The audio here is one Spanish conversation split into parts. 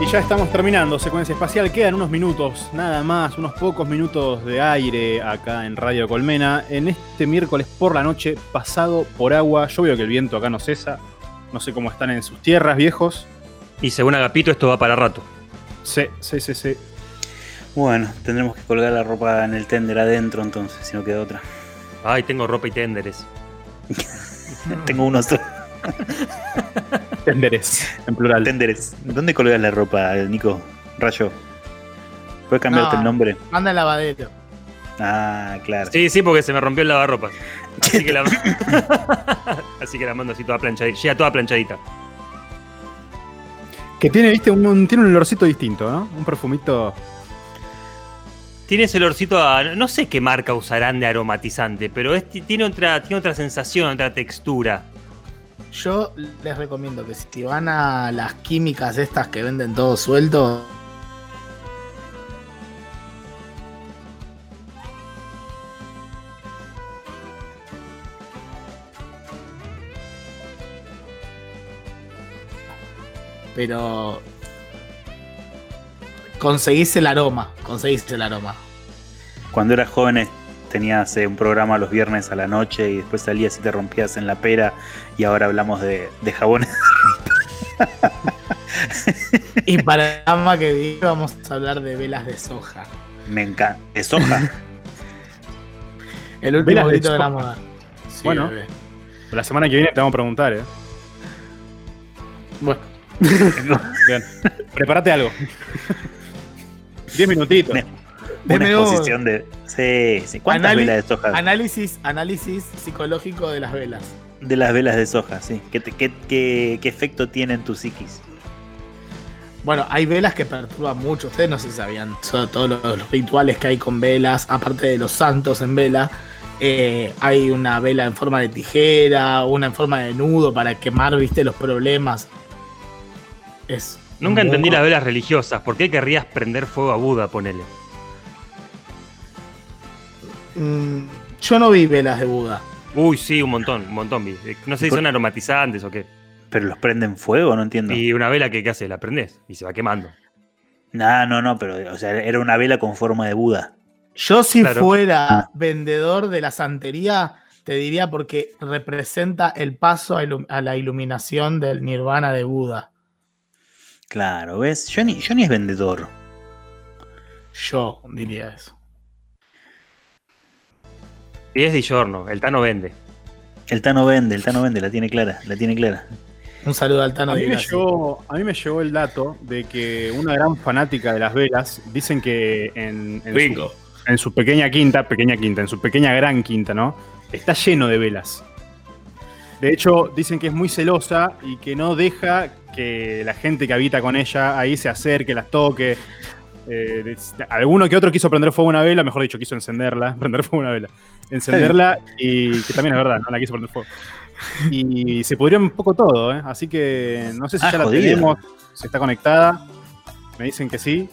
Y ya estamos terminando secuencia espacial. Quedan unos minutos, nada más, unos pocos minutos de aire acá en Radio Colmena. En este miércoles por la noche, pasado por agua. Yo veo que el viento acá no cesa. No sé cómo están en sus tierras, viejos. Y según Agapito, esto va para rato. Sí, sí, sí, sí. Bueno, tendremos que colgar la ropa en el tender adentro entonces, si no queda otra. Ay, tengo ropa y tenderes. Tengo unos Tenderes, en plural. tenderes. ¿Dónde colgas la ropa, Nico? Rayo. ¿Puedes cambiarte No. el nombre? Manda el lavadero. Ah, claro. Sí, sí, porque se me rompió el lavarropas. Así que la, así que la mando así toda planchadita. Llega toda planchadita. Que tiene, viste, un, un- tiene un olorcito distinto, ¿no? Un perfumito. Tiene ese olorcito a. No sé qué marca usarán de aromatizante, pero es- tiene, otra, tiene otra sensación, otra textura. Yo les recomiendo que si van a las químicas estas que venden todo suelto, pero conseguís el aroma, conseguís el aroma. Cuando eras joven tenías eh, un programa los viernes a la noche y después salías y te rompías en la pera y ahora hablamos de, de jabones. Y para el programa que viene vamos a hablar de velas de soja. Me encanta. ¿De soja? El último Velas de grito de la moda. Sí, Bueno. bebé. La semana que viene te vamos a preguntar, ¿eh? Bueno, Bien. Prepárate algo. Diez minutitos. Una Deme exposición de. Sí, sí. ¿Cuántas Anali- velas de soja? análisis, análisis psicológico de las velas. De las velas de soja, sí. ¿Qué, te- qué, qué- qué efecto tiene en tu psiquis? Bueno, hay velas que perturban mucho. Ustedes no sé si sabían todos los, los rituales que hay con velas, aparte de los santos en vela. eh, hay una vela en forma de tijera, una en forma de nudo para quemar, viste, los problemas. Es Nunca entendí las velas religiosas. ¿Por qué querrías prender fuego a Buda, ponele? Mm, yo no vi velas de Buda. Uy, sí, un montón, un montón. vi. Eh, No sé si son aromatizantes o qué. ¿Pero los prenden fuego? No entiendo. Y una vela que, ¿qué haces? La prendés y se va quemando. No, no, no, pero o sea, era una vela con forma de Buda. Yo si Claro. fuera Ah. vendedor de la santería, te diría porque representa el paso a la iluminación del nirvana de Buda. Claro, ¿ves? Johnny, Johnny es vendedor. Yo diría eso. Y es Di Giorno, el Tano vende. El Tano vende, el Tano vende, la tiene clara, la tiene clara. Un saludo al Tano A mí, de me llegó, a mí me llegó el dato de que una gran fanática de las velas dicen que en, en su, en su pequeña quinta, pequeña quinta, en su pequeña gran quinta, ¿no? Está lleno de velas. De hecho, dicen que es muy celosa y que no deja que la gente que habita con ella ahí se acerque, las toque. Eh, alguno que otro quiso prender fuego a una vela, mejor dicho, quiso encenderla, prender fuego a una vela. Encenderla y que también es verdad, no la quiso prender fuego. Y se pudrió un poco todo, ¿eh? Así que no sé si Ah, ya la jodido. tenemos, si está conectada. Me dicen que sí.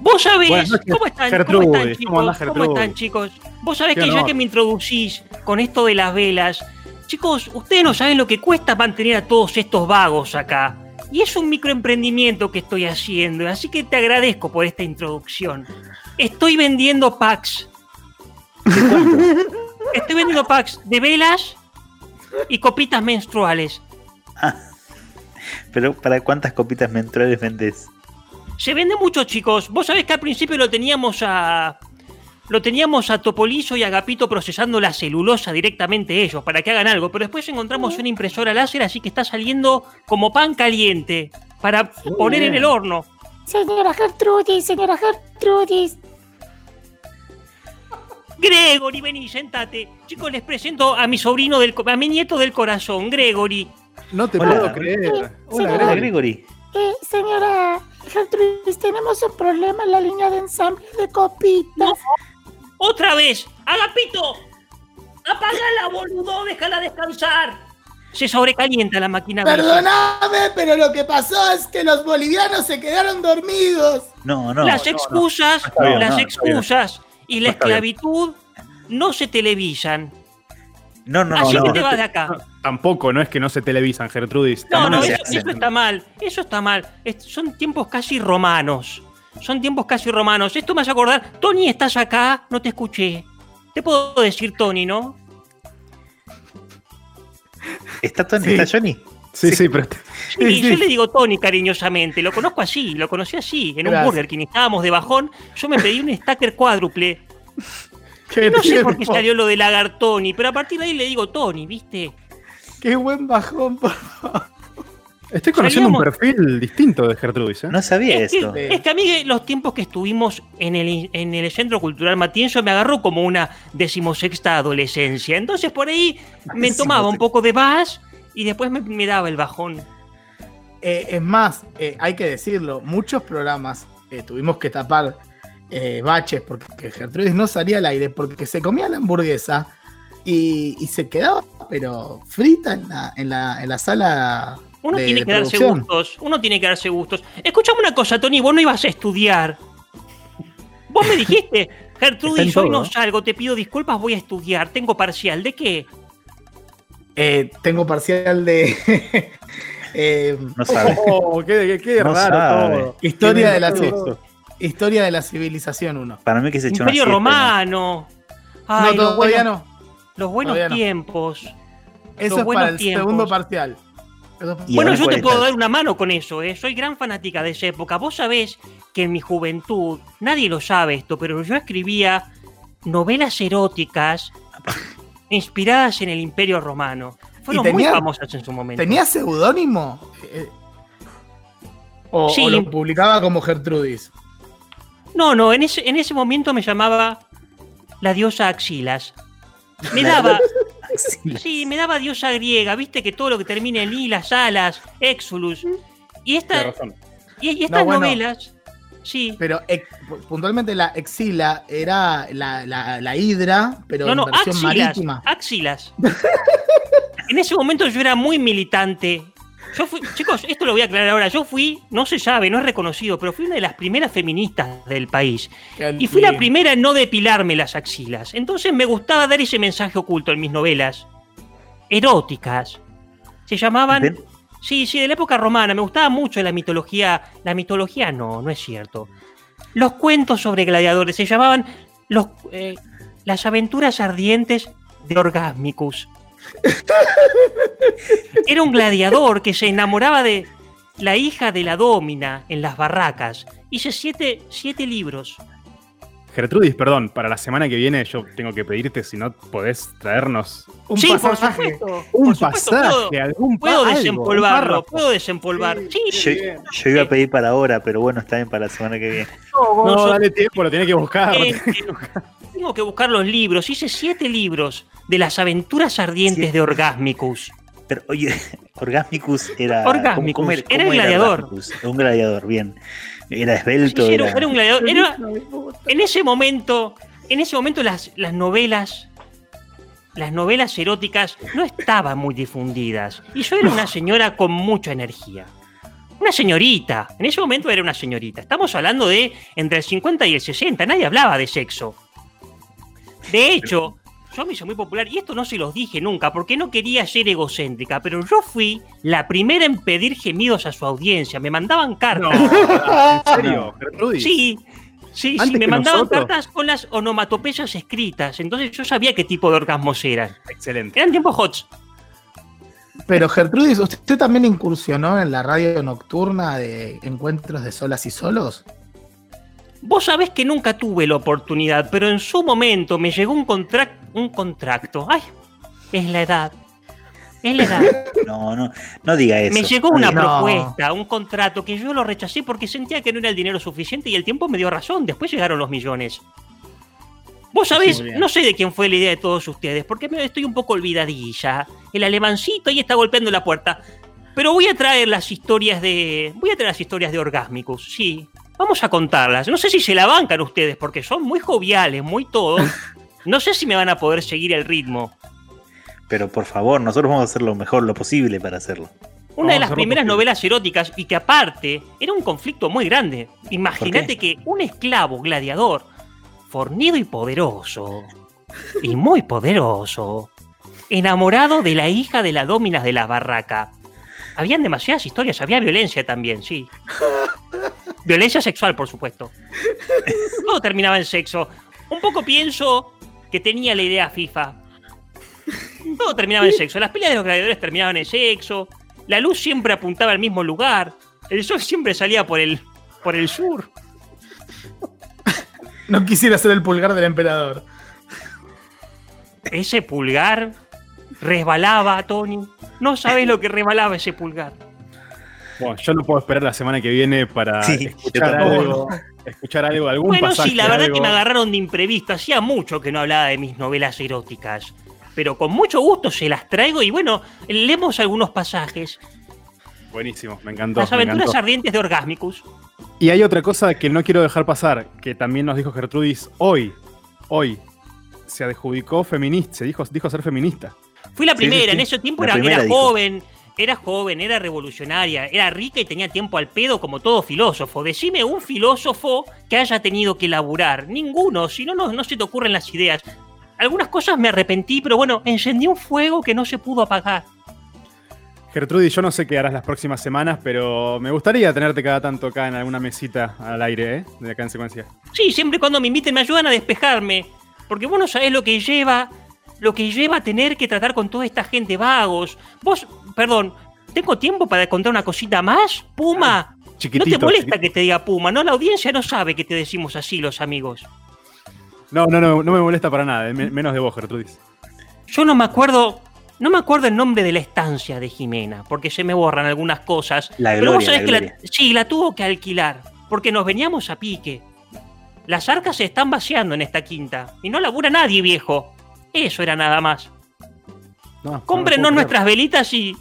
Vos sabés, noches, ¿cómo están, Gertrudis. ¿cómo están ¿Cómo chicos? andás, ¿Cómo están chicos? Vos sabés Qué que ya honor. que me introducís con esto de las velas, chicos, ustedes no saben lo que cuesta mantener a todos estos vagos acá. Y es un microemprendimiento que estoy haciendo, así que te agradezco por esta introducción. Estoy vendiendo packs. Estoy vendiendo packs de velas y copitas menstruales. Pero ¿para cuántas copitas menstruales vendes? Se vende mucho, chicos. Vos sabés que al principio lo teníamos a. Lo teníamos a Topolizo y a Agapito procesando la celulosa directamente ellos para que hagan algo, pero después encontramos una impresora láser, así que está saliendo como pan caliente para poner en el horno. Señora Gertrudis, señora Gertrudis. Gregory, vení, sentate. Chicos, les presento a mi sobrino del co- a mi nieto del corazón, Gregory. No te Hola. puedo creer. Hola, Señora. Hola, Gregory. Gregory. Eh, señora Gertrudis, tenemos un problema en la línea de ensamble de copitas. ¡Otra vez! ¡Agapito! ¡Apagala, boludo! ¡Déjala descansar! Se sobrecalienta la máquina. Perdóname, pero lo que pasó es que los bolivianos se quedaron dormidos. No, no. las excusas, las no, bien. excusas y la esclavitud no se televisan. No, no, Así no. que te vas de acá. tampoco, no es que no se televisan, Gertrudis. No, no, eso, está mal. Eso está mal. Es- son tiempos casi romanos. Son tiempos casi romanos. Esto me hace acordar. Tony, ¿estás acá? No te escuché. Te puedo decir Tony, ¿no? ¿Está, Tony, Sí. ¿Está Johnny? Sí, sí, pero. Sí, Sí, yo sí. le digo Tony cariñosamente. Lo conozco así, lo conocí así. En un. Burger King estábamos de bajón. Yo me pedí un stacker cuádruple. Qué No sé por qué salió lo de lagar Tony, pero a partir de ahí le digo Tony, ¿viste? Qué buen bajón, por favor. Estoy conociendo un perfil distinto de Gertrudis, ¿eh? No sabía Es esto. Es que a mí los tiempos que estuvimos en el, en el Centro Cultural Matienzo me agarró como una decimosexta adolescencia. Entonces por ahí me tomaba un poco de vas y después me, me daba el bajón. Eh, es más, eh, hay que decirlo, muchos programas eh, tuvimos que tapar eh, baches porque Gertrudis no salía al aire porque se comía la hamburguesa y, y se quedaba, pero frita en la, en la, en la sala. Uno de- tiene que darse gustos, uno tiene que darse gustos. Escuchame una cosa, Tony, vos no ibas a estudiar. Vos me dijiste, Gertrudis, hoy no todo. salgo, te pido disculpas, voy a estudiar, tengo parcial. ¿De qué? Eh, tengo parcial de eh, No sabe. Oh, qué, qué- qué No raro sabe. todo. historia, de la, historia de la civilización 1. Para mí que se echó Imperio una siesta, Romano. Ay, no, los todavía buenos, no. los buenos no. tiempos. Eso Los es buenos para el tiempos. segundo parcial. Eso es- ¿Y bueno, yo te puedo estás? dar una mano con eso, ¿eh? Soy gran fanática de esa época. Vos sabés que en mi juventud, nadie lo sabe esto, pero yo escribía novelas eróticas inspiradas en el Imperio Romano. Fueron ¿Y tenía- muy famosas en su momento. ¿Tenía seudónimo? Eh, o, Sí. o lo publicaba como Gertrudis? No, no, en ese, en ese momento me llamaba la diosa Axilas. Me daba, sí, me daba diosa griega, viste que todo lo que termina en I, las alas, Exulus. Y, esta, razón. y, y estas No, bueno. novelas, sí. Pero ex- puntualmente la exila era la, la, la hidra, pero No, no, en versión axilas. marítima. Axilas. en ese momento yo era muy militante. Yo fui, chicos, esto lo voy a aclarar ahora. Yo fui, no se sabe, no es reconocido, pero fui una de las primeras feministas del país. Y fui la primera en no depilarme las axilas. Entonces me gustaba dar ese mensaje oculto en mis novelas. Eróticas. Se llamaban. ¿Ven? Sí, sí, de la época romana. Me gustaba mucho la mitología. La mitología no, no es cierto. Los cuentos sobre gladiadores se llamaban los, eh, las aventuras ardientes de Orgasmicus. Era un gladiador que se enamoraba de la hija de la domina en las barracas. Hice siete, siete libros. Gertrudis, perdón, para la semana que viene yo tengo que pedirte si no podés traernos Un sí, por pasaje. supuesto. un por supuesto, pasaje, puedo- algún pa- Puedo algo, desempolvarlo, puedo desempolvar. Sí, Yo, yo iba a pedir para ahora, pero bueno, está bien para la semana que viene. no, dale tiempo, lo tenés que buscar. Eh, Tengo que buscar los libros. Hice siete libros de las aventuras ardientes Sí. de Orgasmicus. Pero oye, Orgasmicus era. Orgasmicus, ¿cómo- cómo era el gladiador. Orgasmicus? Un gladiador, bien. Era Sí, esbelto. sí, era, era- era un gladiador. Era- en ese momento, en ese momento las, las novelas, las novelas eróticas no estaban muy difundidas. Y yo era una señora con mucha energía. Una señorita. En ese momento era una señorita. Estamos hablando de entre el 50 y el 60. Nadie hablaba de sexo. De hecho, yo me hice muy popular, y esto no se los dije nunca, porque no quería ser egocéntrica, pero yo fui la primera en pedir gemidos a su audiencia. Me mandaban cartas. No, ¿en serio, Gertrudis? Sí, sí, sí, me mandaban nosotros. cartas con las onomatopeyas escritas, entonces yo sabía qué tipo de orgasmos eran. Excelente. Eran tiempos hots. Pero Gertrudis, ¿usted también incursionó en la radio nocturna de encuentros de solas y solos? Vos sabés que nunca tuve la oportunidad, pero en su momento me llegó un, contrac- un contrato. Ay, es la edad. Es la edad. No, no, no diga eso. Me llegó una No. propuesta, un contrato que yo lo rechacé porque sentía que no era el dinero suficiente y el tiempo me dio razón. Después llegaron los millones. Vos sabés, no sé de quién fue la idea de todos ustedes, porque me estoy un poco olvidadilla. El alemancito ahí está golpeando la puerta. Pero voy a traer las historias de. Voy a traer las historias de Orgasmicus, sí. Vamos a contarlas. No sé si se la bancan ustedes, porque son muy joviales, muy todos. No sé si me van a poder seguir el ritmo. Pero por favor, nosotros vamos a hacer lo mejor, lo posible para hacerlo. Una Vamos de las primeras posible. novelas eróticas y que aparte era un conflicto muy grande. Imagínate que un esclavo gladiador, fornido y poderoso, y muy poderoso, enamorado de la hija de la Dóminas de la barraca. Habían demasiadas historias, había violencia también, sí. Violencia sexual, por supuesto. Todo terminaba en sexo. Un poco pienso que tenía la idea FIFA. Todo terminaba en sexo. Las peleas de los gladiadores terminaban en sexo. La luz siempre apuntaba al mismo lugar. El sol siempre salía por el, por el sur. No quisiera ser el pulgar del emperador. Ese pulgar resbalaba, Tony. No sabes lo que resbalaba ese pulgar. Bueno, yo no puedo esperar la semana que viene para escuchar, algo, escuchar algo, algún Bueno, pasaje, sí, la verdad algo. que me agarraron de imprevisto. Hacía mucho que no hablaba de mis novelas eróticas. Pero con mucho gusto se las traigo y bueno, leemos algunos pasajes. Buenísimo, me encantó. Las aventuras encantó. ardientes de Orgasmicus. Y hay otra cosa que no quiero dejar pasar, que también nos dijo Gertrudis hoy. Hoy se adjudicó feminista, se dijo, dijo ser feminista. Fui la primera, sí, sí. en ese tiempo La era, primera era dijo. joven, era joven, era revolucionaria, era rica y tenía tiempo al pedo como todo filósofo. Decime un filósofo que haya tenido que laburar. Ninguno, si no, no, no se te ocurren las ideas. Algunas cosas me arrepentí, pero bueno, encendí un fuego que no se pudo apagar. Gertrudis, yo no sé qué harás las próximas semanas, pero me gustaría tenerte cada tanto acá en alguna mesita al aire, ¿eh? De acá en secuencia. Sí, siempre cuando me inviten me ayudan a despejarme. Porque vos no sabés lo que lleva, lo que lleva a tener que tratar con toda esta gente vagos. Vos, perdón, ¿tengo tiempo para contar una cosita más? Puma, ¿no te molesta que te diga Puma? No, la audiencia no sabe que te decimos así los amigos. No, no, no, no me molesta para nada, me- menos de vos, Gertrudis. Yo no me acuerdo, no me acuerdo el nombre de la estancia de Jimena, porque se me borran algunas cosas. La Pero vos Gloria, sabés la que sí, la tuvo que alquilar, porque nos veníamos a pique. Las arcas se están vaciando en esta quinta, y no labura nadie, viejo. Eso era nada más. No, no Cómprenos nuestras velitas y,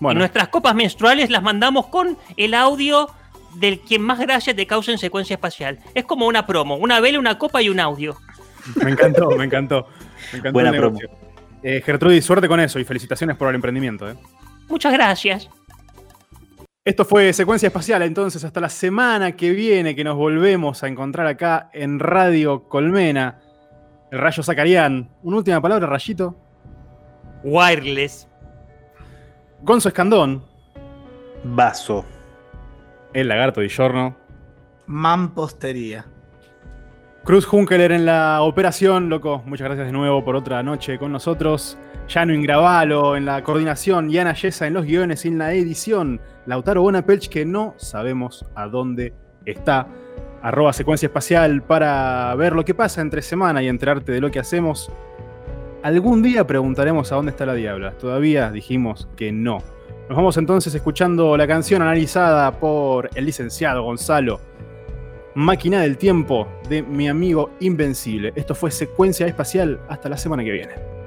Bueno, nuestras copas menstruales las mandamos con el audio del quien más gracia te causa en secuencia espacial. Es como una promo, una vela, una copa y un audio. me encantó, me encantó. Me encantó Buena el negocio. Eh, Gertrudis, suerte con eso y felicitaciones por el emprendimiento. ¿eh? Muchas gracias. Esto fue Secuencia Espacial, entonces hasta la semana que viene que nos volvemos a encontrar acá en Radio Colmena. El Rayo Zacarián. Una última palabra, Rayito. Wireless. Gonzo Escandón. Vaso. El Lagarto Di Giorno. Mampostería. Cruz Junkeler en la operación, loco. Muchas gracias de nuevo por otra noche con nosotros. Jano Ingravalo en la coordinación. Yana Yesa en los guiones y en la edición. Lautaro Bonapelch, que no sabemos a dónde está. Arroba secuencia espacial para ver lo que pasa entre semana y enterarte de lo que hacemos. Algún día preguntaremos a dónde está la diabla. Todavía dijimos que no. Nos vamos entonces escuchando la canción analizada por el licenciado Gonzalo. Máquina del Tiempo de mi amigo Invencible. Esto fue Secuencia Espacial. Hasta la semana que viene.